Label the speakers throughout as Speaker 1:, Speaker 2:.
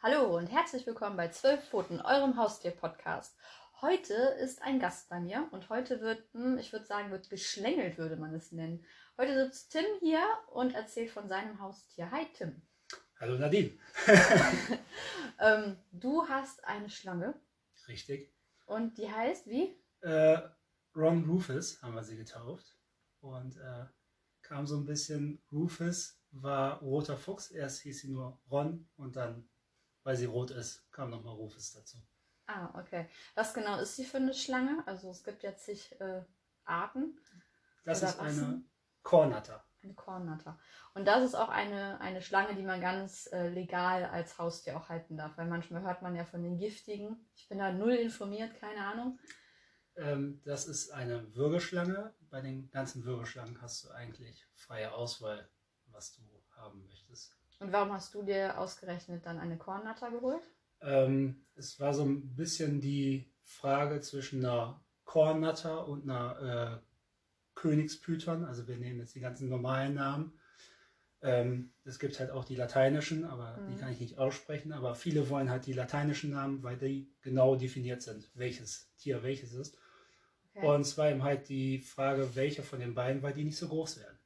Speaker 1: Hallo und herzlich willkommen bei Zwölf Pfoten, eurem Haustier-Podcast. Heute ist ein Gast bei mir und heute wird, hm, ich würde sagen, wird geschlängelt, würde man es nennen. Heute sitzt Tim hier und erzählt von seinem Haustier. Hi Tim.
Speaker 2: Hallo Nadine.
Speaker 1: ähm, du hast eine Schlange.
Speaker 2: Richtig.
Speaker 1: Und die heißt wie?
Speaker 2: Äh, Ron Rufus haben wir sie getauft. Und äh, kam so ein bisschen, Rufus war roter Fuchs. Erst hieß sie nur Ron und dann, weil sie rot ist, kam nochmal Rufus dazu.
Speaker 1: Ah, okay. Was genau ist sie für eine Schlange? Also es gibt jetzt zig äh, Arten.
Speaker 2: Das ist eine Kornatter.
Speaker 1: Eine Kornatter. Und das ist auch eine, eine Schlange, die man ganz äh, legal als Haustier auch halten darf. Weil manchmal hört man ja von den giftigen. Ich bin da null informiert, keine Ahnung.
Speaker 2: Ähm, das ist eine Würgeschlange. Bei den ganzen Würgeschlangen hast du eigentlich freie Auswahl, was du haben möchtest.
Speaker 1: Und warum hast du dir ausgerechnet dann eine Kornatter geholt?
Speaker 2: Ähm, es war so ein bisschen die Frage zwischen einer Kornatter und einer äh, Königspython. Also wir nehmen jetzt die ganzen normalen Namen. Ähm, es gibt halt auch die lateinischen, aber mhm. die kann ich nicht aussprechen. Aber viele wollen halt die lateinischen Namen, weil die genau definiert sind, welches Tier welches ist. Okay. Und zwar eben halt die Frage, welche von den beiden, weil die nicht so groß werden.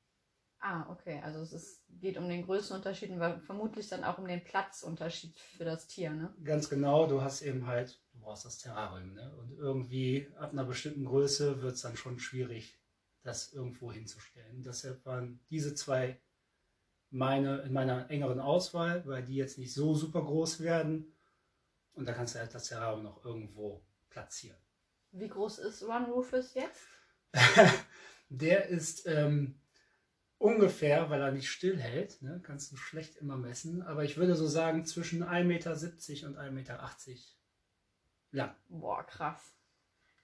Speaker 1: Ah, okay. Also es ist, geht um den Größenunterschied und vermutlich dann auch um den Platzunterschied für das Tier, ne?
Speaker 2: Ganz genau. Du hast eben halt, du brauchst das Terrarium, ne? Und irgendwie ab einer bestimmten Größe wird es dann schon schwierig, das irgendwo hinzustellen. Deshalb waren diese zwei meine, in meiner engeren Auswahl, weil die jetzt nicht so super groß werden. Und da kannst du halt das Terrarium noch irgendwo platzieren.
Speaker 1: Wie groß ist Ron Rufus jetzt?
Speaker 2: der ist ähm, ungefähr, weil er nicht stillhält, ne, kannst du schlecht immer messen, aber ich würde so sagen zwischen 1,70 Meter und 1,80 Meter lang.
Speaker 1: Boah, krass.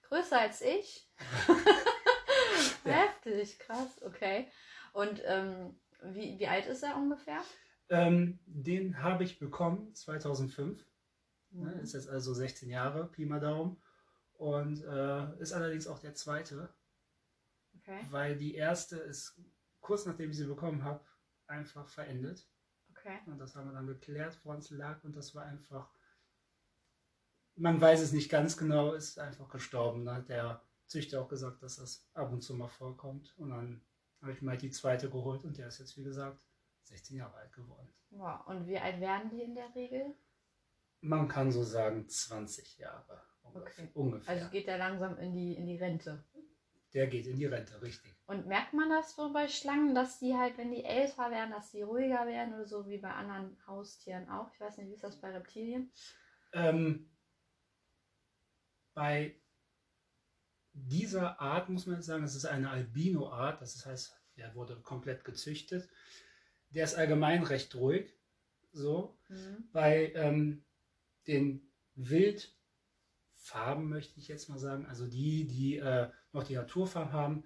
Speaker 1: Größer als ich? Heftig, krass, okay. Und ähm, wie, wie alt ist er ungefähr?
Speaker 2: Ähm, den habe ich bekommen 2005. Mhm. Ne, ist jetzt also 16 Jahre, Pi mal Daumen. Und äh, ist allerdings auch der zweite. Okay. Weil die erste ist kurz nachdem ich sie bekommen habe, einfach verendet. Okay. Und das haben wir dann geklärt, woran es lag. Und das war einfach, man weiß es nicht ganz genau, ist einfach gestorben. Da hat der Züchter auch gesagt, dass das ab und zu mal vorkommt. Und dann habe ich mal die zweite geholt und der ist jetzt, wie gesagt, 16 Jahre alt geworden.
Speaker 1: Wow. Und wie alt werden die in der Regel?
Speaker 2: Man kann so sagen 20 Jahre okay. ungefähr.
Speaker 1: Also geht der langsam in die, in die Rente.
Speaker 2: Der geht in die Rente, richtig.
Speaker 1: Und merkt man das so bei Schlangen, dass die halt, wenn die älter werden, dass die ruhiger werden oder so wie bei anderen Haustieren auch? Ich weiß nicht, wie ist das bei Reptilien?
Speaker 2: Ähm, bei dieser Art muss man jetzt sagen, das ist eine Albino-Art, das heißt, der wurde komplett gezüchtet. Der ist allgemein recht ruhig, so, mhm. bei ähm, den Wildfarben möchte ich jetzt mal sagen, also die, die äh, noch die Naturfarben haben,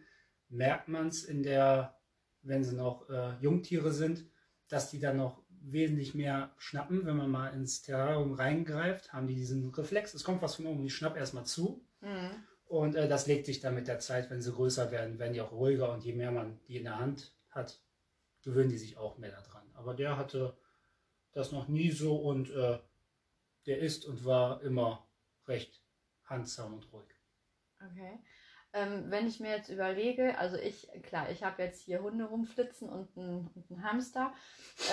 Speaker 2: merkt man es in der, wenn sie noch äh, Jungtiere sind, dass die dann noch wesentlich mehr schnappen. Wenn man mal ins Terrarium reingreift, haben die diesen Reflex. Es kommt was von oben, ich schnapp erstmal zu. Mhm. Und äh, das legt sich dann mit der Zeit, wenn sie größer werden, werden die auch ruhiger und je mehr man die in der Hand hat, gewöhnen die sich auch mehr daran. Aber der hatte das noch nie so und äh, der ist und war immer recht handsam und ruhig.
Speaker 1: Okay. Ähm, wenn ich mir jetzt überlege, also ich, klar, ich habe jetzt hier Hunde rumflitzen und einen, und einen Hamster.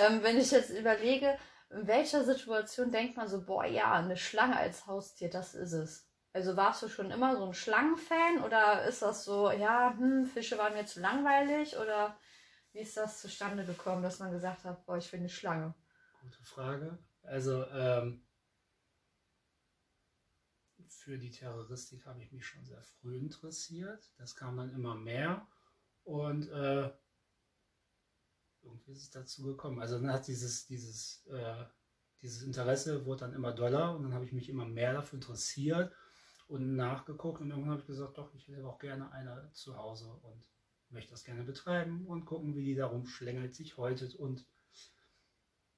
Speaker 1: Ähm, wenn ich jetzt überlege, in welcher Situation denkt man so, boah, ja, eine Schlange als Haustier, das ist es. Also warst du schon immer so ein Schlangenfan oder ist das so, ja, hm, Fische waren mir zu langweilig oder wie ist das zustande gekommen, dass man gesagt hat, boah, ich finde eine Schlange?
Speaker 2: Gute Frage. Also ähm, für die Terroristik habe ich mich schon sehr früh interessiert. Das kam dann immer mehr und äh, irgendwie ist es dazu gekommen. Also dann hat dieses, dieses, äh, dieses Interesse wurde dann immer doller und dann habe ich mich immer mehr dafür interessiert und nachgeguckt und irgendwann habe ich gesagt, doch, ich hätte auch gerne eine zu Hause und möchte das gerne betreiben und gucken, wie die darum schlängelt, sich häutet und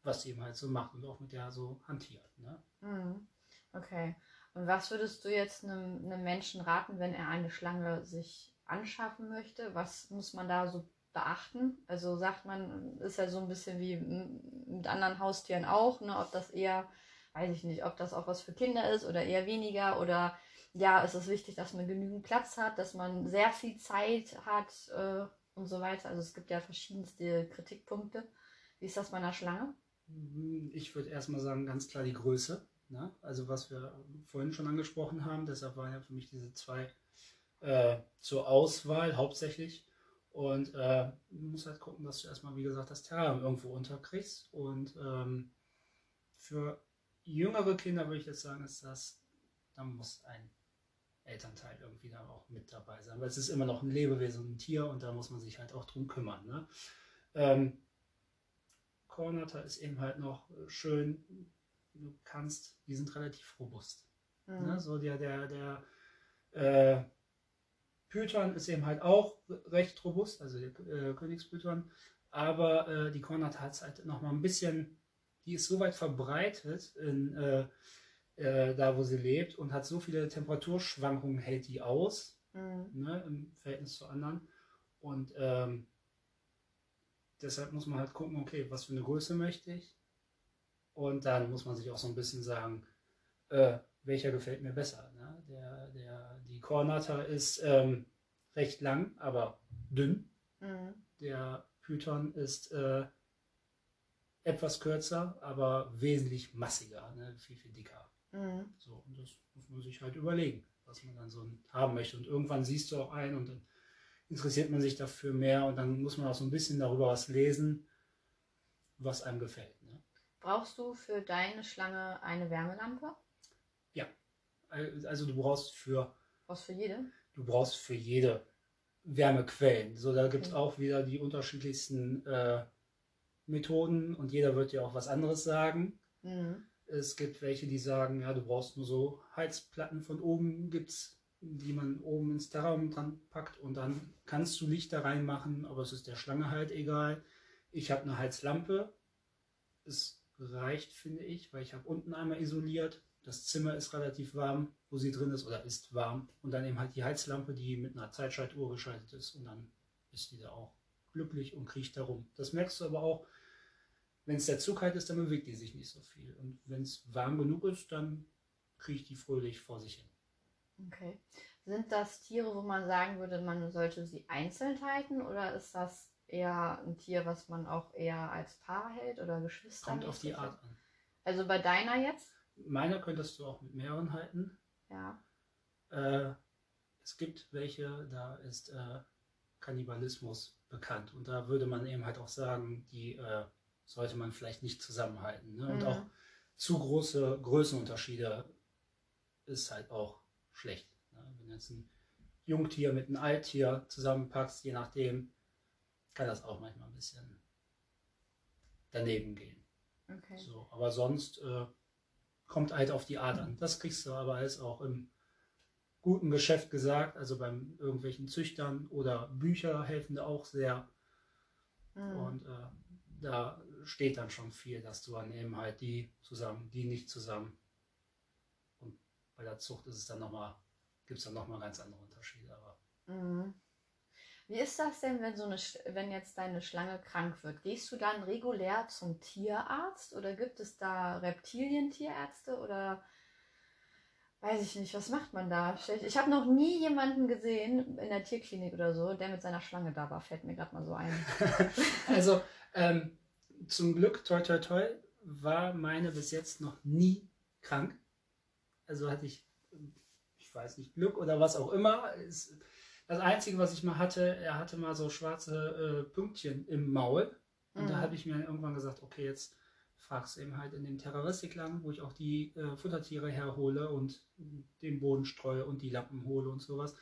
Speaker 2: was sie eben halt so macht und auch mit der so hantiert. Ne?
Speaker 1: Mhm. Okay. Und was würdest du jetzt einem, einem Menschen raten, wenn er eine Schlange sich anschaffen möchte? Was muss man da so beachten? Also sagt man, ist ja so ein bisschen wie mit anderen Haustieren auch, ne? ob das eher weiß ich nicht, ob das auch was für Kinder ist oder eher weniger oder ja, ist es wichtig, dass man genügend Platz hat, dass man sehr viel Zeit hat äh, und so weiter. Also es gibt ja verschiedenste Kritikpunkte. Wie ist das bei einer Schlange?
Speaker 2: Ich würde erstmal sagen, ganz klar die Größe. Ne? Also was wir vorhin schon angesprochen haben, deshalb waren ja für mich diese zwei äh, zur Auswahl hauptsächlich. Und äh, du musst halt gucken, dass du erstmal, wie gesagt, das Terrarium irgendwo unterkriegst. Und ähm, für jüngere Kinder würde ich jetzt sagen, ist das, da muss ein Elternteil irgendwie da auch mit dabei sein. Weil es ist immer noch ein Lebewesen, ein Tier und da muss man sich halt auch drum kümmern. Ne? Ähm, Kornata ist eben halt noch schön, du kannst, die sind relativ robust. Mhm. Ne? So der, der, der äh, Python ist eben halt auch recht robust, also der äh, Königspython, aber äh, die Kornata hat halt noch mal ein bisschen, die ist so weit verbreitet in äh, äh, da wo sie lebt und hat so viele Temperaturschwankungen, hält die aus, mhm. ne, im Verhältnis zu anderen. Und ähm, deshalb muss man halt gucken, okay, was für eine Größe möchte ich. Und dann muss man sich auch so ein bisschen sagen, äh, welcher gefällt mir besser. Ne? Der, der, die Kornata ist ähm, recht lang, aber dünn. Mhm. Der Python ist äh, etwas kürzer, aber wesentlich massiger, ne? viel, viel dicker. Mhm. So, und das muss man sich halt überlegen, was man dann so haben möchte. Und irgendwann siehst du auch ein und dann interessiert man sich dafür mehr und dann muss man auch so ein bisschen darüber was lesen, was einem gefällt.
Speaker 1: Brauchst du für deine Schlange eine Wärmelampe?
Speaker 2: Ja. Also du brauchst für.
Speaker 1: Brauchst für jede?
Speaker 2: Du brauchst für jede Wärmequellen. So, da gibt es okay. auch wieder die unterschiedlichsten äh, Methoden und jeder wird dir auch was anderes sagen. Mhm. Es gibt welche, die sagen, ja, du brauchst nur so Heizplatten von oben, gibt's, die man oben ins Terraum dran packt und dann kannst du Licht da reinmachen, aber es ist der Schlange halt egal. Ich habe eine Heizlampe. Es reicht, finde ich, weil ich habe unten einmal isoliert. Das Zimmer ist relativ warm, wo sie drin ist oder ist warm. Und dann eben halt die Heizlampe, die mit einer Zeitschaltuhr geschaltet ist und dann ist die da auch glücklich und kriecht darum. Das merkst du aber auch, wenn es sehr zu kalt ist, dann bewegt die sich nicht so viel. Und wenn es warm genug ist, dann kriecht die fröhlich vor sich hin.
Speaker 1: Okay. Sind das Tiere, wo man sagen würde, man sollte sie einzeln halten oder ist das eher ein Tier, was man auch eher als Paar hält oder Geschwister?
Speaker 2: Kommt auf die Art an.
Speaker 1: Also bei deiner jetzt?
Speaker 2: Meiner könntest du auch mit mehreren halten.
Speaker 1: Ja.
Speaker 2: Äh, es gibt welche, da ist äh, Kannibalismus bekannt. Und da würde man eben halt auch sagen, die äh, sollte man vielleicht nicht zusammenhalten. Ne? Und mhm. auch zu große Größenunterschiede ist halt auch schlecht. Ne? Wenn du jetzt ein Jungtier mit einem Alttier zusammenpackst, je nachdem, kann das auch manchmal ein bisschen daneben gehen.
Speaker 1: Okay.
Speaker 2: So, aber sonst äh, kommt halt auf die Art an. Das kriegst du aber alles auch im guten Geschäft gesagt, also beim irgendwelchen Züchtern oder Bücher helfen da auch sehr. Mhm. Und äh, da steht dann schon viel, dass du dann eben halt die zusammen, die nicht zusammen. Und bei der Zucht ist es dann nochmal, gibt es dann nochmal ganz andere Unterschiede. Aber
Speaker 1: mhm. Wie ist das denn, wenn so eine, wenn jetzt deine Schlange krank wird? Gehst du dann regulär zum Tierarzt oder gibt es da Reptilientierärzte oder weiß ich nicht, was macht man da? Ich habe noch nie jemanden gesehen in der Tierklinik oder so, der mit seiner Schlange da war, fällt mir gerade mal so ein.
Speaker 2: also ähm, zum Glück, toi toi toi, war meine bis jetzt noch nie krank. Also hatte ich, ich weiß nicht, Glück oder was auch immer. Das Einzige, was ich mal hatte, er hatte mal so schwarze äh, Pünktchen im Maul. Und mhm. da habe ich mir irgendwann gesagt, okay, jetzt fragst du eben halt in dem Terroristik lang, wo ich auch die äh, Futtertiere herhole und den Boden streue und die Lappen hole und sowas.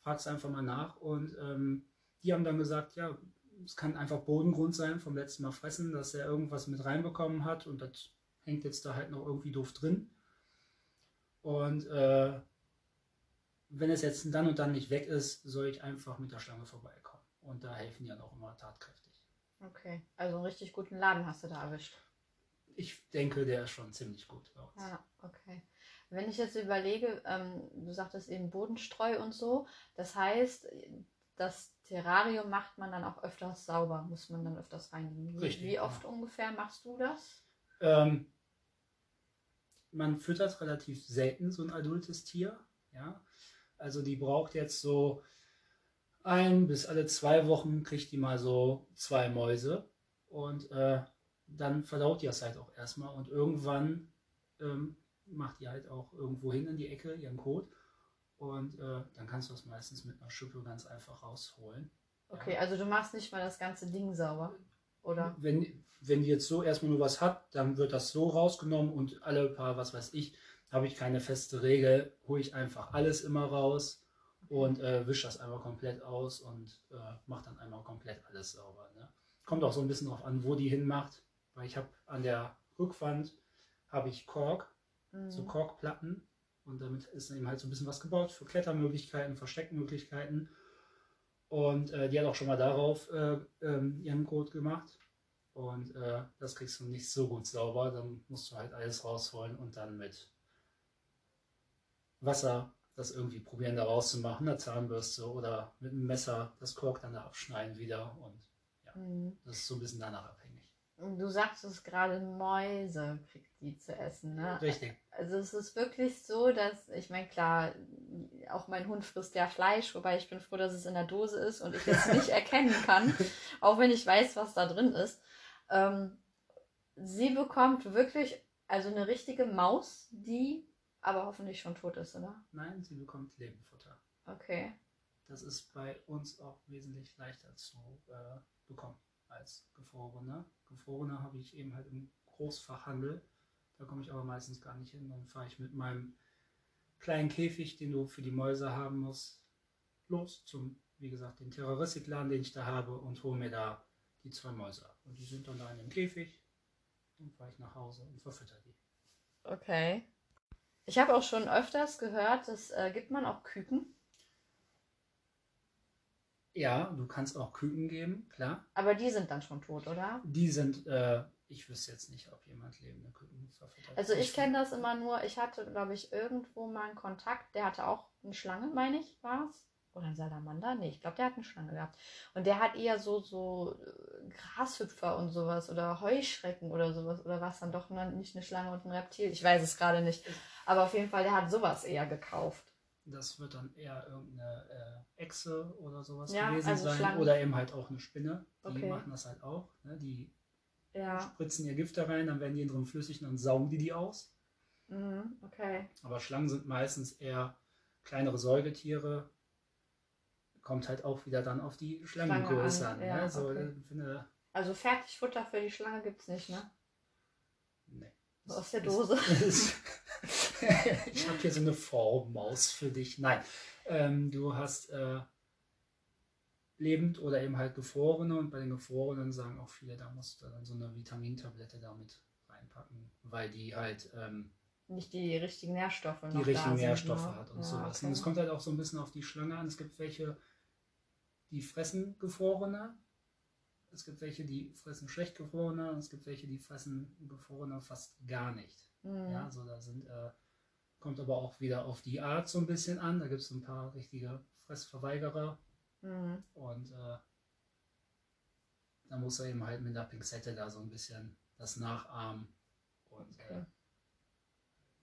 Speaker 2: Fragst einfach mal nach. Und ähm, die haben dann gesagt, ja, es kann einfach Bodengrund sein vom letzten Mal fressen, dass er irgendwas mit reinbekommen hat und das hängt jetzt da halt noch irgendwie doof drin. Und äh, wenn es jetzt dann und dann nicht weg ist, soll ich einfach mit der Schlange vorbeikommen. Und da helfen die ja noch immer tatkräftig.
Speaker 1: Okay, also einen richtig guten Laden hast du da erwischt.
Speaker 2: Ich denke, der ist schon ziemlich gut
Speaker 1: bei uns. Ja, okay. Wenn ich jetzt überlege, ähm, du sagtest eben Bodenstreu und so, das heißt, das Terrarium macht man dann auch öfters sauber, muss man dann öfters reingehen. Richtig. Wie oft ja. ungefähr machst du das?
Speaker 2: Ähm, man füttert relativ selten so ein adultes Tier. Ja? Also die braucht jetzt so ein bis alle zwei Wochen kriegt die mal so zwei Mäuse und äh, dann verdaut die das halt auch erstmal und irgendwann ähm, macht die halt auch irgendwo hin in die Ecke ihren Kot und äh, dann kannst du das meistens mit einer Schippe ganz einfach rausholen.
Speaker 1: Okay, also du machst nicht mal das ganze Ding sauber, oder?
Speaker 2: Wenn, wenn die jetzt so erstmal nur was hat, dann wird das so rausgenommen und alle paar, was weiß ich, habe ich keine feste Regel, hole ich einfach alles immer raus und äh, wische das einmal komplett aus und äh, mache dann einmal komplett alles sauber. Ne? Kommt auch so ein bisschen darauf an, wo die hinmacht, weil ich habe an der Rückwand habe ich Kork,
Speaker 1: Mhm.
Speaker 2: so Korkplatten und damit ist eben halt so ein bisschen was gebaut für Klettermöglichkeiten, Versteckmöglichkeiten und äh, die hat auch schon mal darauf äh, ähm, ihren Code gemacht und äh, das kriegst du nicht so gut sauber, dann musst du halt alles rausholen und dann mit Wasser das irgendwie probieren da rauszumachen, eine Zahnbürste oder mit einem Messer das Kork dann da abschneiden wieder und
Speaker 1: Mhm.
Speaker 2: das ist so ein bisschen danach abhängig.
Speaker 1: Du sagst es gerade, Mäuse kriegt die zu essen, ne?
Speaker 2: Richtig.
Speaker 1: Also es ist wirklich so, dass, ich meine, klar, auch mein Hund frisst ja Fleisch, wobei ich bin froh, dass es in der Dose ist und ich es nicht erkennen kann, auch wenn ich weiß, was da drin ist. Ähm, sie bekommt wirklich, also eine richtige Maus, die aber hoffentlich schon tot ist, oder?
Speaker 2: Nein, sie bekommt Lebenfutter.
Speaker 1: Okay.
Speaker 2: Das ist bei uns auch wesentlich leichter zu äh, bekommen als gefrorene. Gefrorene habe ich eben halt im Großfachhandel. Da komme ich aber meistens gar nicht hin. Dann fahre ich mit meinem kleinen Käfig, den du für die Mäuse haben musst, los zum, wie gesagt, den Terroristikladen, den ich da habe und hole mir da die zwei Mäuse ab. Und die sind dann da in dem Käfig. Dann fahre ich nach Hause und verfütter die.
Speaker 1: Okay. Ich habe auch schon öfters gehört, das äh, gibt man auch Küken.
Speaker 2: Ja, du kannst auch Küken geben, klar.
Speaker 1: Aber die sind dann schon tot, oder?
Speaker 2: Die sind, äh, ich wüsste jetzt nicht, ob jemand lebende Küken verfüttert.
Speaker 1: Also ich kenne das immer nur, ich hatte, glaube ich, irgendwo mal einen Kontakt, der hatte auch eine Schlange, meine ich, war es? Oder ein Salamander? Nee, ich glaube, der hat eine Schlange gehabt. Und der hat eher so, so äh, Grashüpfer und sowas oder Heuschrecken oder sowas. Oder war es dann doch ne- nicht eine Schlange und ein Reptil? Ich weiß es gerade nicht. Aber auf jeden Fall, der hat sowas eher gekauft.
Speaker 2: Das wird dann eher irgendeine äh, Echse oder sowas
Speaker 1: Ja,
Speaker 2: gewesen
Speaker 1: also
Speaker 2: sein.
Speaker 1: Schlangen.
Speaker 2: Oder eben halt auch eine Spinne. Die
Speaker 1: Okay.
Speaker 2: machen das halt auch. Ne? Die
Speaker 1: Ja.
Speaker 2: spritzen ihr Gift da rein, dann werden die in drin flüssig und dann saugen die die aus.
Speaker 1: Mhm, okay.
Speaker 2: Aber Schlangen sind meistens eher kleinere Säugetiere. Kommt halt auch wieder dann auf die Schlangengröße
Speaker 1: Schlange
Speaker 2: an.
Speaker 1: an, ja,
Speaker 2: ne? so,
Speaker 1: okay.
Speaker 2: finde,
Speaker 1: Also Fertigfutter für die Schlange gibt es nicht, ne?
Speaker 2: nee.
Speaker 1: Aus der Dose.
Speaker 2: es- ich habe hier so eine Formmaus für dich. Nein, ähm, du hast äh, lebend oder eben halt gefrorene und bei den gefrorenen sagen auch viele, da musst du dann so eine Vitamintablette damit reinpacken, weil die halt ähm,
Speaker 1: Nicht die richtigen Nährstoffe
Speaker 2: die richtigen
Speaker 1: sind,
Speaker 2: Nährstoffe
Speaker 1: ne?
Speaker 2: hat und
Speaker 1: Ja,
Speaker 2: sowas.
Speaker 1: okay.
Speaker 2: Und es kommt halt auch so ein bisschen auf die Schlange an. Es gibt welche, die fressen gefrorene. Es gibt welche, die fressen schlecht gefrorene. Und es gibt welche, die fressen gefrorene fast gar nicht.
Speaker 1: Mhm.
Speaker 2: Ja, so da sind, äh, kommt aber auch wieder auf die Art so ein bisschen an. Da gibt es ein paar richtige Fressverweigerer
Speaker 1: Mhm.
Speaker 2: und äh, da muss er eben halt mit der Pinzette da so ein bisschen das nachahmen. Und
Speaker 1: Okay.
Speaker 2: äh,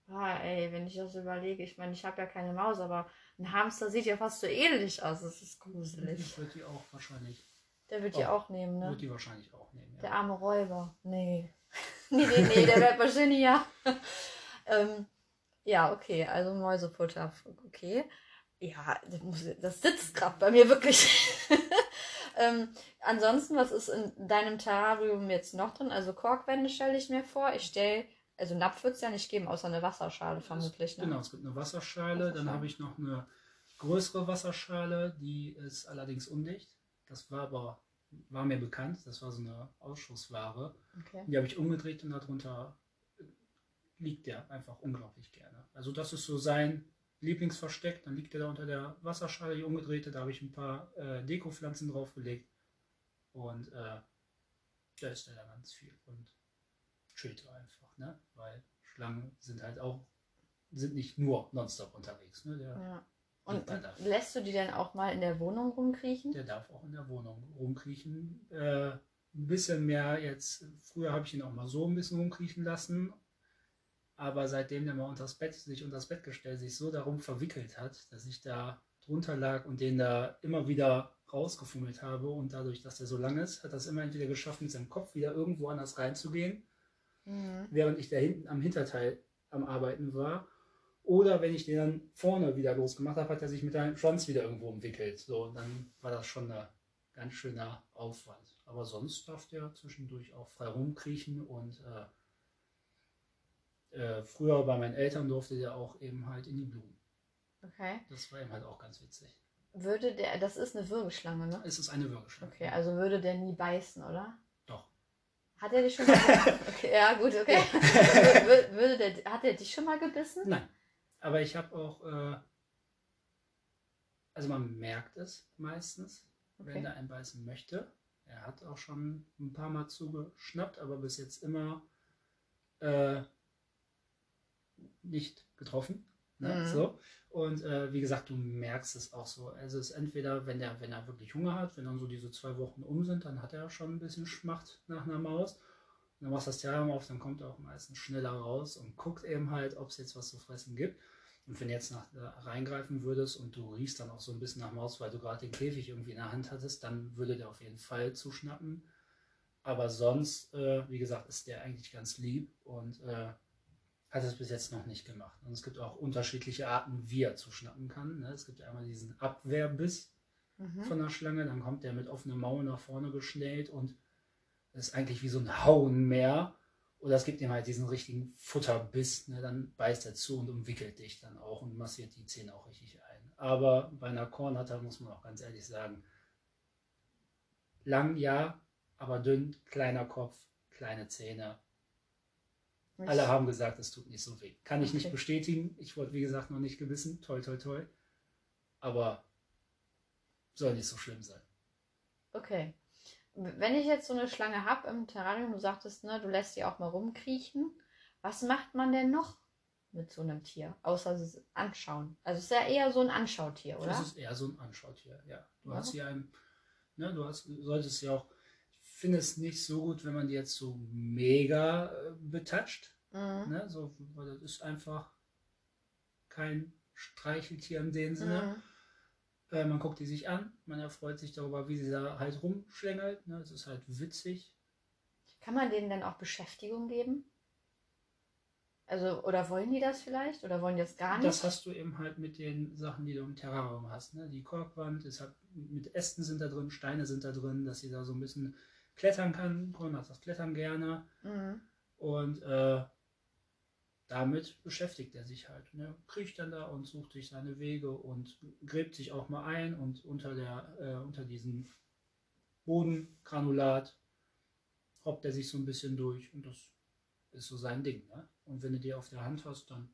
Speaker 1: Ah, ey, wenn ich das überlege, ich meine, ich habe ja keine Maus, aber ein Hamster sieht ja fast so ähnlich aus. Das ist gruselig.
Speaker 2: ich würde die auch wahrscheinlich,
Speaker 1: Der wird die auch nehmen, ne?
Speaker 2: würde die wahrscheinlich auch nehmen.
Speaker 1: Der
Speaker 2: Ja.
Speaker 1: arme Räuber. Nee. nee, nee, nee, der bleibt wahrscheinlich ja. ähm, ja, okay, also Mäusefutter. Okay. Ja, das, sitzt gerade bei mir wirklich. ähm, ansonsten, was ist in deinem Terrarium jetzt noch drin? Also Korkwände stelle ich mir vor. Ich stelle, also Napf wird es ja nicht geben, außer eine Wasserschale vermutlich. Ne?
Speaker 2: Genau, es gibt eine Wasserschale, dann
Speaker 1: Wasserschale.
Speaker 2: habe ich noch eine größere Wasserschale, die ist allerdings undicht. Das war aber, war mir bekannt, das war so eine Ausschussware.
Speaker 1: Okay.
Speaker 2: Die habe ich umgedreht und darunter liegt der einfach unglaublich gerne. Also das ist so sein Lieblingsversteck. Dann liegt er da unter der Wasserschale, die umgedrehte. Da habe ich ein paar äh, Dekopflanzen draufgelegt. Und äh, da ist er da ganz viel und chillt einfach, ne? Weil Schlangen sind halt auch, sind nicht nur nonstop unterwegs. Ne? Der,
Speaker 1: Ja. Und, und lässt du die dann auch mal in der Wohnung rumkriechen?
Speaker 2: der darf auch in der Wohnung rumkriechen. Äh, ein bisschen mehr jetzt, früher habe ich ihn auch mal so ein bisschen rumkriechen lassen. Aber seitdem der mal unters Bett, sich unters Bett gestellt, sich so darum verwickelt hat, dass ich da drunter lag und den da immer wieder rausgefummelt habe und dadurch, dass der so lang ist, hat das immer entweder geschafft, mit seinem Kopf wieder irgendwo anders reinzugehen,
Speaker 1: Mhm.
Speaker 2: während ich da hinten am Hinterteil am Arbeiten war. Oder wenn ich den dann vorne wieder losgemacht habe, hat er sich mit seinem Schwanz wieder irgendwo umwickelt. So, und dann war das schon ein ganz schöner Aufwand. Aber sonst darf der zwischendurch auch frei rumkriechen und äh, äh, früher bei meinen Eltern durfte der auch eben halt in die Blumen.
Speaker 1: Okay.
Speaker 2: Das war eben halt auch ganz witzig.
Speaker 1: Würde der, das ist eine Würgeschlange, ne?
Speaker 2: Es ist eine Würgeschlange.
Speaker 1: Okay, also würde der nie beißen, oder?
Speaker 2: Doch.
Speaker 1: Hat er dich schon mal gebissen? Okay, ja, gut, okay. Wür- würde der, hat er dich schon mal gebissen?
Speaker 2: Nein. Aber ich habe auch, äh, also man merkt es meistens, wenn
Speaker 1: Okay.
Speaker 2: er einen beißen möchte. Er hat auch schon ein paar Mal zugeschnappt, aber bis jetzt immer äh, nicht getroffen. Ne?
Speaker 1: Mhm.
Speaker 2: So. Und äh, wie gesagt, du merkst es auch so. Also es ist entweder, wenn der, wenn er wirklich Hunger hat, wenn dann so diese zwei Wochen um sind, dann hat er schon ein bisschen Schmacht nach einer Maus. Und dann machst du das Terrarium auf, dann kommt er auch meistens schneller raus und guckt eben halt, ob es jetzt was zu fressen gibt. Und wenn du jetzt nach, da reingreifen würdest und du riechst dann auch so ein bisschen nach Maus, weil du gerade den Käfig irgendwie in der Hand hattest, dann würde der auf jeden Fall zuschnappen. Aber sonst, äh, wie gesagt, ist der eigentlich ganz lieb und äh, hat es bis jetzt noch nicht gemacht. Und es gibt auch unterschiedliche Arten, wie er zuschnappen kann. Ne? Es gibt ja einmal diesen Abwehrbiss
Speaker 1: Mhm.
Speaker 2: von der Schlange, dann kommt der mit offenem Maul nach vorne geschnellt und ist eigentlich wie so ein Hauenmeer. Oder es gibt ihm halt diesen richtigen Futterbiss, ne? dann beißt er zu und umwickelt dich dann auch und massiert die Zähne auch richtig ein. Aber bei einer Kornatter muss man auch ganz ehrlich sagen, lang ja, aber dünn, kleiner Kopf, kleine Zähne. Alle haben gesagt, es tut nicht so weh. Kann ich
Speaker 1: Okay.
Speaker 2: nicht bestätigen. Ich wurde, wie gesagt, noch nicht gebissen. Toi, toi, toi. Aber soll nicht so schlimm sein.
Speaker 1: Okay. Wenn ich jetzt so eine Schlange habe im Terrarium, du sagtest, ne, du lässt sie auch mal rumkriechen. Was macht man denn noch mit so einem Tier? Außer es anschauen. Also es ist ja eher so ein Anschautier, oder?
Speaker 2: Das ist eher so ein Anschautier, ja. Du
Speaker 1: Ja.
Speaker 2: hast hier einen, ne, du hast, solltest ja auch, finde es nicht so gut, wenn man die jetzt so mega äh, betatscht,
Speaker 1: Mhm.
Speaker 2: ne, so, weil das ist einfach kein Streicheltier in dem Sinne.
Speaker 1: Mhm.
Speaker 2: Äh, man guckt die sich an, man erfreut sich darüber, wie sie da halt rumschlängelt, ne, es ist halt witzig.
Speaker 1: Kann man denen denn auch Beschäftigung geben? Also, oder wollen die das vielleicht? Oder wollen die das gar nicht?
Speaker 2: Das hast du eben halt mit den Sachen, die du im Terrarium hast. Ne? Die Korkwand ist halt, mit Ästen sind da drin, Steine sind da drin, dass sie da so ein bisschen klettern kann. Korn hat das Klettern gerne.
Speaker 1: Mhm.
Speaker 2: Und äh, damit beschäftigt er sich halt. Ne? Kriecht dann da und sucht sich seine Wege und gräbt sich auch mal ein und unter, der, äh, unter diesem Bodengranulat robbt er sich so ein bisschen durch und das ist so sein Ding. Ne? Und wenn du die auf der Hand hast, dann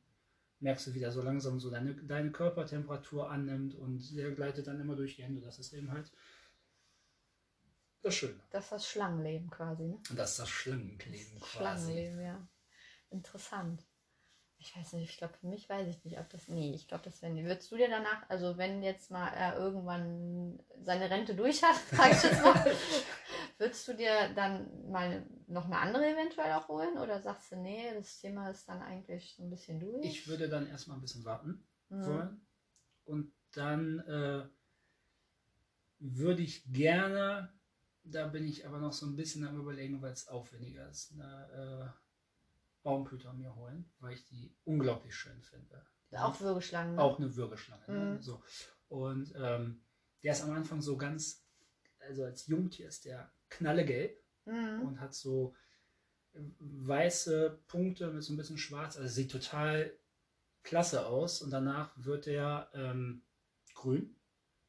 Speaker 2: merkst du wieder so langsam so deine, deine Körpertemperatur annimmt und der gleitet dann immer durch die Hände. Das ist eben halt das Schöne.
Speaker 1: Das ist das Schlangenleben quasi, ne?
Speaker 2: Das ist das Schlangenkleben quasi.
Speaker 1: Schlangenleben, ja. Interessant. Ich weiß nicht, ich glaube, für mich weiß ich nicht, ob das. Nee, ich glaube, das wäre nie. Würdest du dir danach, also wenn jetzt mal er irgendwann seine Rente durch hat, sag ich jetzt mal, würdest du dir dann mal noch eine andere eventuell auch holen? Oder sagst du, nee, das Thema ist dann eigentlich so ein bisschen durch?
Speaker 2: Ich würde dann erstmal ein bisschen warten
Speaker 1: Mhm.
Speaker 2: wollen. Und dann äh, würde ich gerne, da bin ich aber noch so ein bisschen am überlegen, weil es aufwendiger ist, eine äh, Baumpüter mir holen, weil ich die unglaublich schön finde.
Speaker 1: Auch
Speaker 2: sind
Speaker 1: Würgeschlangen. Ne?
Speaker 2: auch eine Würgeschlange. Ne?
Speaker 1: Mhm.
Speaker 2: So. Und ähm, der ist am Anfang so ganz, also als Jungtier ist der knallegelb
Speaker 1: Mhm.
Speaker 2: und hat so weiße Punkte mit so ein bisschen schwarz. Also sieht total klasse aus. Und danach wird er ähm, grün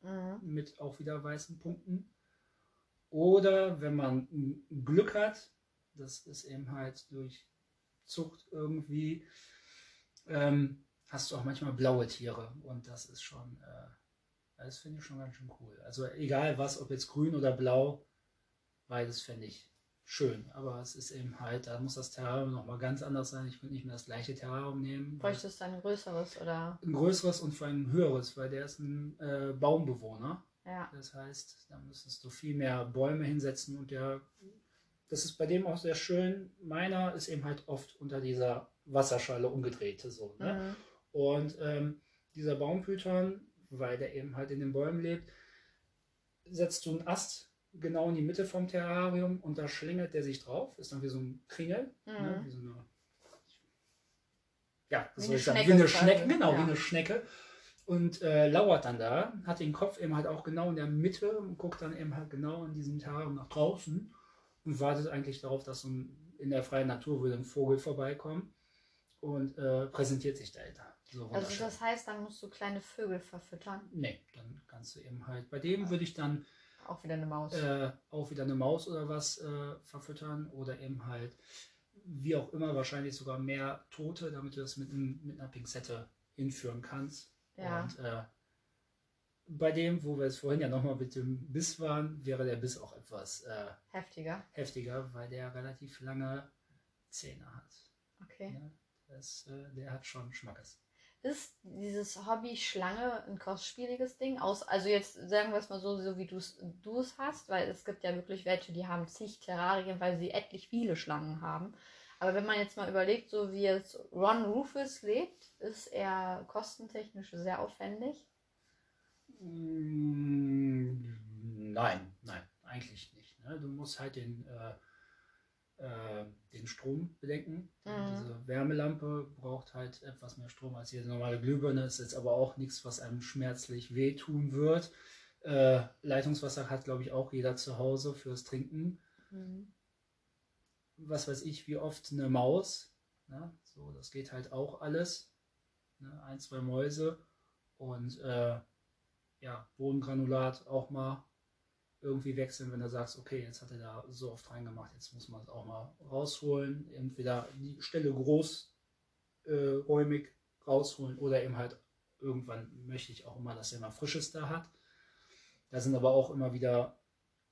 Speaker 1: Mhm.
Speaker 2: mit auch wieder weißen Punkten. Oder wenn man Glück hat, das ist eben halt durch Zucht irgendwie, ähm, hast du auch manchmal blaue Tiere. Und das ist schon, äh, das finde ich schon ganz schön cool. Also egal was, ob jetzt grün oder blau, beides fände ich schön. Aber es ist eben halt, da muss das Terrarium nochmal ganz anders sein. Ich würde nicht mehr das gleiche Terrarium nehmen.
Speaker 1: Bräuchtest du ein größeres oder.
Speaker 2: ein größeres und vor allem ein höheres, weil der ist ein äh, Baumbewohner.
Speaker 1: Ja.
Speaker 2: Das heißt, da müsstest du viel mehr Bäume hinsetzen und der das ist bei dem auch sehr schön. Meiner ist eben halt oft unter dieser Wasserschale umgedrehte so. Ne?
Speaker 1: Mhm.
Speaker 2: Und ähm, dieser Baumpython, weil der eben halt in den Bäumen lebt, setzt du einen Ast genau in die Mitte vom Terrarium und da schlingelt der sich drauf. Ist dann wie so ein Kringel. Ne?
Speaker 1: Mhm.
Speaker 2: Wie so eine, ja, was
Speaker 1: Wie
Speaker 2: soll
Speaker 1: eine
Speaker 2: ich sagen?
Speaker 1: Schnecke
Speaker 2: Wie eine
Speaker 1: quasi.
Speaker 2: Schnecke, genau,
Speaker 1: Ja.
Speaker 2: wie eine Schnecke. Und äh, lauert dann da, hat den Kopf eben halt auch genau in der Mitte und guckt dann eben halt genau in diesem Terrarium nach draußen und wartet eigentlich darauf, dass so ein, in der freien Natur würde ein Vogel vorbeikommen und äh, präsentiert sich da. So
Speaker 1: Also das heißt, dann musst du kleine Vögel verfüttern.
Speaker 2: Nee, dann kannst du eben halt. Bei dem würde ich dann
Speaker 1: Auch wieder eine Maus.
Speaker 2: äh, auch wieder eine Maus oder was äh, verfüttern oder eben halt, wie auch immer, wahrscheinlich sogar mehr Tote, damit du das mit, mit einer Pinzette hinführen kannst.
Speaker 1: Ja.
Speaker 2: Und äh, bei dem, wo wir es vorhin ja nochmal mit dem Biss waren, wäre der Biss auch etwas äh,
Speaker 1: Heftiger.
Speaker 2: heftiger, weil der relativ lange Zähne hat.
Speaker 1: Okay.
Speaker 2: Ne? Das, äh, der hat schon Schmackes.
Speaker 1: Ist dieses Hobby Schlange ein kostspieliges Ding? Aus, also jetzt sagen wir es mal so, so wie du es du es hast, weil es gibt ja wirklich welche, die haben zig Terrarien, weil sie etlich viele Schlangen haben. Aber wenn man jetzt mal überlegt, so wie jetzt Ron Rufus lebt, ist er kostentechnisch sehr aufwendig.
Speaker 2: Mm, Nein, nein, eigentlich nicht. Ne? Du musst halt den, äh, äh, den Strom bedenken.
Speaker 1: Mhm.
Speaker 2: Diese Wärmelampe braucht halt etwas mehr Strom als jede normale Glühbirne. Ist jetzt aber auch nichts, was einem schmerzlich wehtun wird. Äh, Leitungswasser hat, glaube ich, auch jeder zu Hause fürs Trinken.
Speaker 1: Mhm.
Speaker 2: Was weiß ich, wie oft eine Maus. Ne? So, das geht halt auch alles. Ne? Ein, zwei Mäuse und äh, ja, Bodengranulat auch mal irgendwie wechseln, wenn du sagst, okay, jetzt hat er da so oft reingemacht, jetzt muss man es auch mal rausholen. Entweder die Stelle groß äh, rausholen oder eben halt irgendwann möchte ich auch immer, dass er mal Frisches da hat. Da sind aber auch immer wieder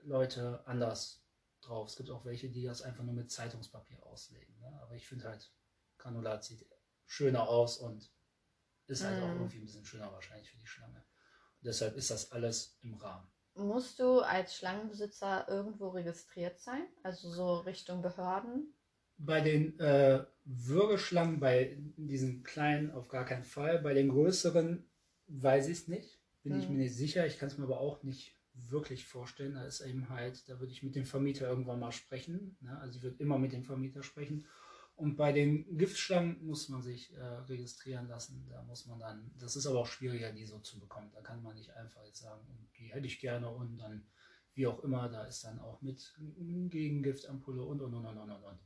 Speaker 2: Leute anders drauf. Es gibt auch welche, die das einfach nur mit Zeitungspapier auslegen. Ne? Aber ich finde halt, Granulat sieht schöner aus und ist halt auch
Speaker 1: Mhm.
Speaker 2: irgendwie ein bisschen schöner wahrscheinlich für die Schlange. Und deshalb ist das alles im Rahmen.
Speaker 1: Musst du als Schlangenbesitzer irgendwo registriert sein? Also so Richtung Behörden?
Speaker 2: Bei den äh, Würgeschlangen, bei diesen kleinen auf gar keinen Fall. Bei den größeren weiß ich es nicht. Bin ich
Speaker 1: Mhm.
Speaker 2: mir nicht sicher. Ich kann es mir aber auch nicht wirklich vorstellen. Da ist eben halt, da würde ich mit dem Vermieter irgendwann mal sprechen. Ne? Also ich würde immer mit dem Vermieter sprechen. Und bei den Giftschlangen muss man sich äh, registrieren lassen. Da muss man dann, das ist aber auch schwieriger, die so zu bekommen. Da kann man nicht einfach jetzt sagen, die hätte ich gerne und dann, wie auch immer, da ist dann auch mit Gegengiftampulle und und und und und und.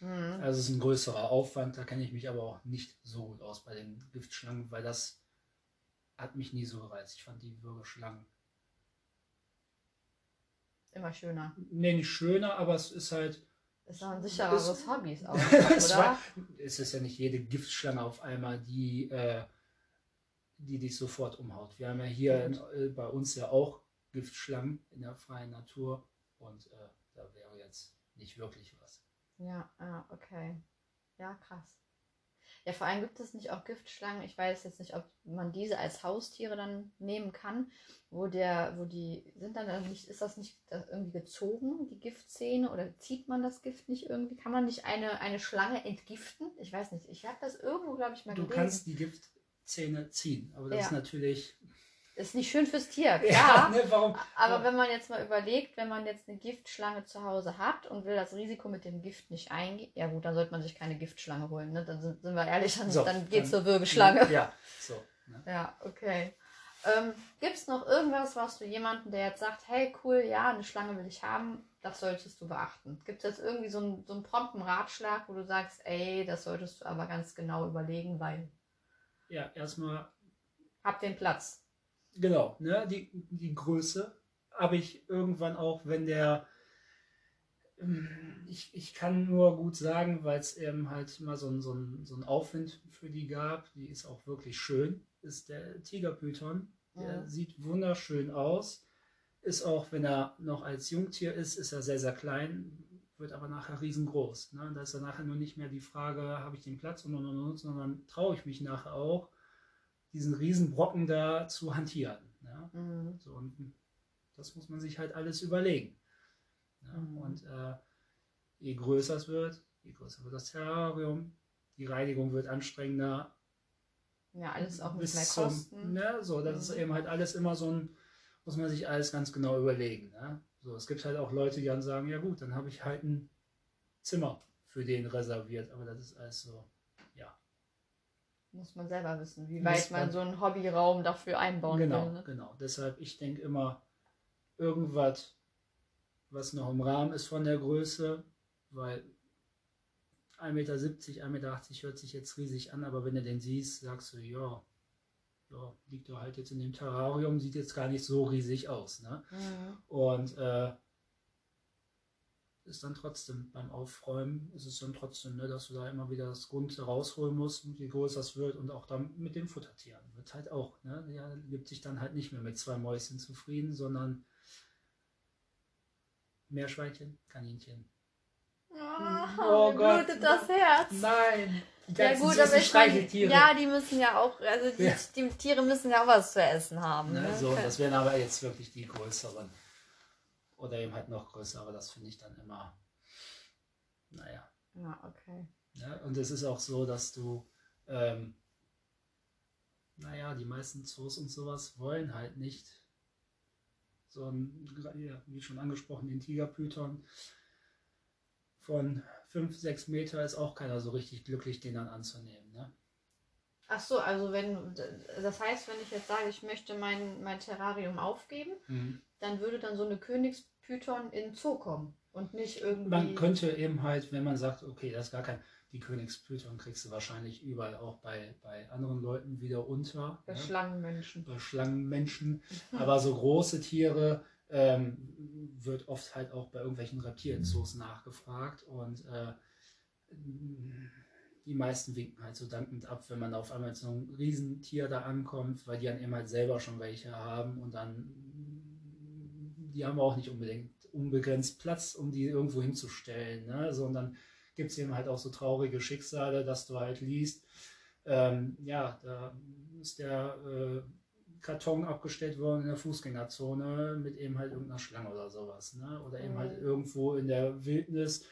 Speaker 1: Mhm.
Speaker 2: Also es ist ein größerer Aufwand, da kenne ich mich aber auch nicht so gut aus bei den Giftschlangen, weil das hat mich nie so gereizt. Ich fand die Würgeschlangen,
Speaker 1: Immer schöner.
Speaker 2: nee, nicht schöner, aber es ist halt,
Speaker 1: Ist doch ein sichereres
Speaker 2: Es-
Speaker 1: Hobbys auch,
Speaker 2: es,
Speaker 1: oder?
Speaker 2: war, es ist ja nicht jede Giftschlange auf einmal, die, äh, die dich sofort umhaut. Wir haben ja hier in, äh, bei uns ja auch Giftschlangen in der freien Natur und äh, da wäre jetzt nicht wirklich was.
Speaker 1: Ja, ah, okay. Ja, krass. Ja, vor allem gibt es nicht auch Giftschlangen. Ich weiß jetzt nicht, ob man diese als Haustiere dann nehmen kann, wo der, wo die sind dann also nicht, ist das nicht irgendwie gezogen, die Giftzähne, oder zieht man das Gift nicht irgendwie? Kann man nicht eine, eine Schlange entgiften? Ich weiß nicht. Ich habe das irgendwo, glaube ich, mal
Speaker 2: Du
Speaker 1: gelesen.
Speaker 2: kannst die Giftzähne ziehen, aber das
Speaker 1: Ja.
Speaker 2: ist natürlich.
Speaker 1: Ist nicht schön fürs Tier, klar.
Speaker 2: Ja, ne, warum?
Speaker 1: Aber
Speaker 2: Ja.
Speaker 1: wenn man jetzt mal überlegt, wenn man jetzt eine Giftschlange zu Hause hat und will das Risiko mit dem Gift nicht eingehen, ja gut, dann sollte man sich keine Giftschlange holen. Ne? Dann sind, sind wir ehrlich, dann,
Speaker 2: So,
Speaker 1: dann geht zur Würgeschlange.
Speaker 2: Ja, so. Ne?
Speaker 1: Ja, okay. Ähm, Gibt es noch irgendwas, was du jemanden, der jetzt sagt, hey cool, ja, eine Schlange will ich haben, das solltest du beachten? Gibt es jetzt irgendwie so einen, so einen prompten Ratschlag, wo du sagst, ey, das solltest du aber ganz genau überlegen, weil
Speaker 2: Ja, erstmal,
Speaker 1: hab den Platz.
Speaker 2: Genau, ne, die, die Größe habe ich irgendwann auch, wenn der. ähm, Ich, ich kann nur gut sagen, weil es eben halt mal so ein, so, ein, so ein Aufwind für die gab. Die ist auch wirklich schön. Ist der Tigerpython. Der
Speaker 1: Mhm.
Speaker 2: sieht wunderschön aus. Ist auch, wenn er noch als Jungtier ist, ist er sehr, sehr klein, wird aber nachher riesengroß. Ne? Da ist dann nachher nur nicht mehr die Frage, habe ich den Platz und, und, und, und, sondern traue ich mich nachher auch, diesen Riesenbrocken da zu hantieren. Ne?
Speaker 1: Mhm.
Speaker 2: So, und das muss man sich halt alles überlegen. Ne?
Speaker 1: Mhm.
Speaker 2: Und äh, je größer es wird, je größer wird das Terrarium, die Reinigung wird anstrengender.
Speaker 1: Ja, alles auch mit mehr
Speaker 2: zum-
Speaker 1: Kosten.
Speaker 2: Ne, so, das ist
Speaker 1: Mhm.
Speaker 2: eben halt alles immer so ein, muss man sich alles ganz genau überlegen. Ne? So, es gibt halt auch Leute, die dann sagen, ja gut, dann habe ich halt ein Zimmer für den reserviert, aber das ist alles so, ja.
Speaker 1: Muss man selber wissen, wie weit man
Speaker 2: man-
Speaker 1: so einen Hobbyraum dafür einbauen
Speaker 2: Genau,
Speaker 1: will. Ne?
Speaker 2: genau. Deshalb, ich denke immer, irgendwas, was noch im Rahmen ist von der Größe, weil 1,70 Meter, 1,80 Meter hört sich jetzt riesig an, aber wenn du den siehst, sagst du, ja, ja, liegt er halt jetzt in dem Terrarium, sieht jetzt gar nicht so riesig aus. Ne?
Speaker 1: Mhm.
Speaker 2: Und äh, ist dann trotzdem beim Aufräumen, ist es dann trotzdem, ne, dass du da immer wieder das Grund rausholen musst, je größer es wird und auch dann mit den Futtertieren. Wird halt auch, ne, der gibt sich dann halt nicht mehr mit zwei Mäuschen zufrieden, sondern Meerschweinchen, Kaninchen.
Speaker 1: Ah,
Speaker 2: Oh
Speaker 1: mir
Speaker 2: Gott,
Speaker 1: blutet das Herz.
Speaker 2: Nein! Die
Speaker 1: Ja gut, aber ich meine,
Speaker 2: Streicheltiere.
Speaker 1: ja, die müssen ja auch, also die,
Speaker 2: Ja.
Speaker 1: die Tiere müssen ja auch was zu essen haben.
Speaker 2: Ne,
Speaker 1: Ne?
Speaker 2: so, das wären aber jetzt wirklich die größeren. Oder eben halt noch größer, aber das finde ich dann immer, naja.
Speaker 1: ja, okay.
Speaker 2: Ja, und es ist auch so, dass du, ähm, naja, die meisten Zoos und sowas wollen halt nicht so ein, wie schon angesprochen, den Tigerpython von 5, 6 Meter ist auch keiner so richtig glücklich, den dann anzunehmen. Ne?
Speaker 1: Ach so, also wenn, das heißt, wenn ich jetzt sage, ich möchte mein, mein Terrarium aufgeben, dann würde dann so eine Königspython in den Zoo kommen und nicht irgendwie.
Speaker 2: Man könnte eben halt, wenn man sagt, okay, das ist gar kein, die Königspython kriegst du wahrscheinlich überall auch bei, bei anderen Leuten wieder unter.
Speaker 1: bei
Speaker 2: ne?
Speaker 1: Schlangenmenschen.
Speaker 2: bei Schlangenmenschen. Aber so große Tiere ähm, wird oft halt auch bei irgendwelchen Reptilienzoos nachgefragt und äh, die meisten winken halt so dankend ab, wenn man auf einmal so einem Riesentier da ankommt, weil die dann eben halt selber schon welche haben und dann die haben auch nicht unbedingt unbegrenzt Platz, um die irgendwo hinzustellen, ne? sondern gibt es eben halt auch so traurige Schicksale, dass du halt liest, ähm, ja, da ist der äh, Karton abgestellt worden in der Fußgängerzone mit eben halt irgendeiner Schlange oder sowas. Ne? Oder eben
Speaker 1: Mhm.
Speaker 2: halt irgendwo in der Wildnis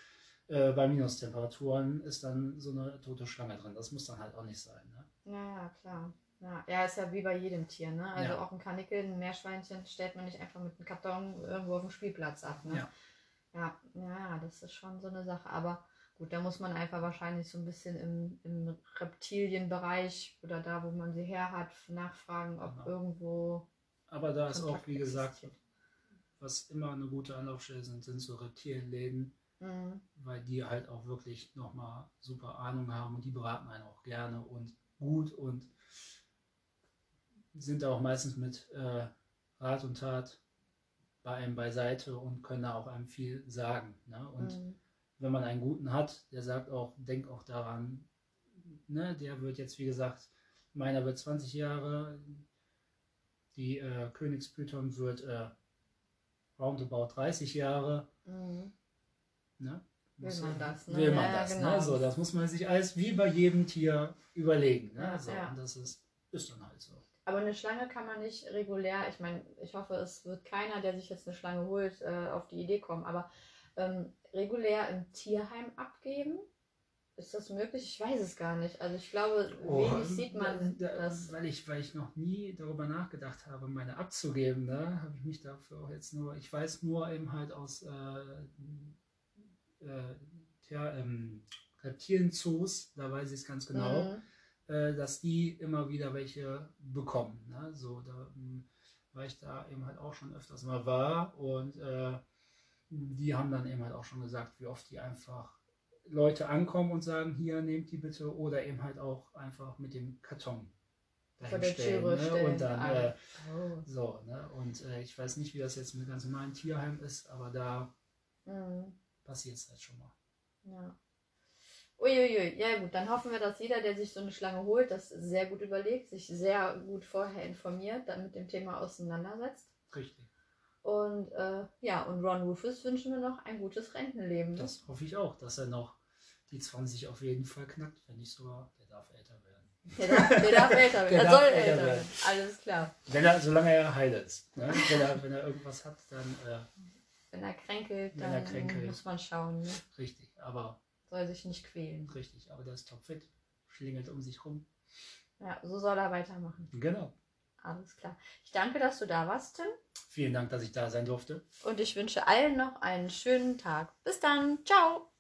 Speaker 2: äh, bei Minustemperaturen ist dann so eine tote Schlange drin. Das muss dann halt auch nicht sein. Ne?
Speaker 1: Ja, ja, klar. Ja, ja, ist ja wie bei jedem Tier, ne? Also
Speaker 2: Ja.
Speaker 1: auch ein Kanickel, ein Meerschweinchen stellt man nicht einfach mit einem Karton irgendwo auf dem Spielplatz ab, ne?
Speaker 2: Ja.
Speaker 1: Ja, ja, das ist schon so eine Sache. Aber gut, da muss man einfach wahrscheinlich so ein bisschen im, im Reptilienbereich oder da, wo man sie her hat, nachfragen, ob
Speaker 2: Genau.
Speaker 1: irgendwo.
Speaker 2: Aber da ist auch,
Speaker 1: Kontakt
Speaker 2: wie gesagt,
Speaker 1: existiert.
Speaker 2: was immer eine gute Anlaufstelle sind, sind so Reptilienläden,
Speaker 1: Mhm.
Speaker 2: weil die halt auch wirklich nochmal super Ahnung haben und die beraten einen auch gerne und gut und sind da auch meistens mit äh, Rat und Tat bei einem beiseite und können da auch einem viel sagen. Ne? Und
Speaker 1: Mhm.
Speaker 2: wenn man einen guten hat, der sagt auch, denk auch daran, ne, der wird jetzt, wie gesagt, meiner wird 20 Jahre, die äh, Königspython wird äh, roundabout 30 Jahre.
Speaker 1: Mhm.
Speaker 2: Ne?
Speaker 1: Will man das, ne?
Speaker 2: Will man
Speaker 1: Ja,
Speaker 2: das,
Speaker 1: genau.
Speaker 2: ne? So, das muss man sich alles wie bei jedem Tier überlegen. Ne? So,
Speaker 1: ja.
Speaker 2: Und das ist, ist dann halt so.
Speaker 1: Aber eine Schlange kann man nicht regulär, ich meine, ich hoffe, es wird keiner, der sich jetzt eine Schlange holt, äh, auf die Idee kommen, aber ähm, regulär im Tierheim abgeben? Ist das möglich? Ich weiß es gar nicht. Also ich glaube, wenig sieht man
Speaker 2: da, da,
Speaker 1: das.
Speaker 2: Weil ich, weil ich noch nie darüber nachgedacht habe, meine abzugeben, ne, habe ich mich dafür auch jetzt nur, ich weiß nur eben halt aus äh, äh, ja, ähm, Reptilienzoos, da weiß ich es ganz genau,
Speaker 1: Mhm.
Speaker 2: äh, dass die immer wieder welche bekommen. Ne? So, da, ähm, weil ich da eben halt auch schon öfters mal war und äh, die haben dann eben halt auch schon gesagt, wie oft die einfach Leute ankommen und sagen, hier nehmt die bitte oder eben halt auch einfach mit dem Karton dahinstellen, ne?
Speaker 1: stellen.
Speaker 2: und dann
Speaker 1: Ah.
Speaker 2: äh,
Speaker 1: Oh.
Speaker 2: so, ne? Und äh, ich weiß nicht, wie das jetzt mit ganz normalen Tierheim ist, aber da
Speaker 1: Mhm.
Speaker 2: Passiert es halt schon mal.
Speaker 1: Ja. Uiuiui, ja gut, dann hoffen wir, dass jeder, der sich so eine Schlange holt, das sehr gut überlegt, sich sehr gut vorher informiert, dann mit dem Thema auseinandersetzt.
Speaker 2: Richtig.
Speaker 1: Und äh, ja, und Ron Rufus wünschen wir noch ein gutes Rentenleben.
Speaker 2: Das hoffe ich auch, dass er noch die 20 auf jeden Fall knackt, wenn nicht sogar, der darf älter werden.
Speaker 1: Der darf, der darf älter werden.
Speaker 2: Der
Speaker 1: Er soll
Speaker 2: älter
Speaker 1: älter
Speaker 2: werden.
Speaker 1: werden. Alles klar.
Speaker 2: Wenn er, solange er heil ist. Ne? Wenn, er, wenn er irgendwas hat, dann äh,
Speaker 1: wenn er kränkelt, dann
Speaker 2: er kränkelt.
Speaker 1: muss man schauen. Ne?
Speaker 2: Richtig, aber
Speaker 1: Soll sich nicht quälen.
Speaker 2: richtig, aber der ist topfit. Schlingelt um sich rum.
Speaker 1: Ja, so soll er weitermachen.
Speaker 2: Genau.
Speaker 1: Alles klar. Ich danke, dass du da warst, Tim.
Speaker 2: Vielen Dank, dass ich da sein durfte.
Speaker 1: Und ich wünsche allen noch einen schönen Tag. Bis dann. Ciao.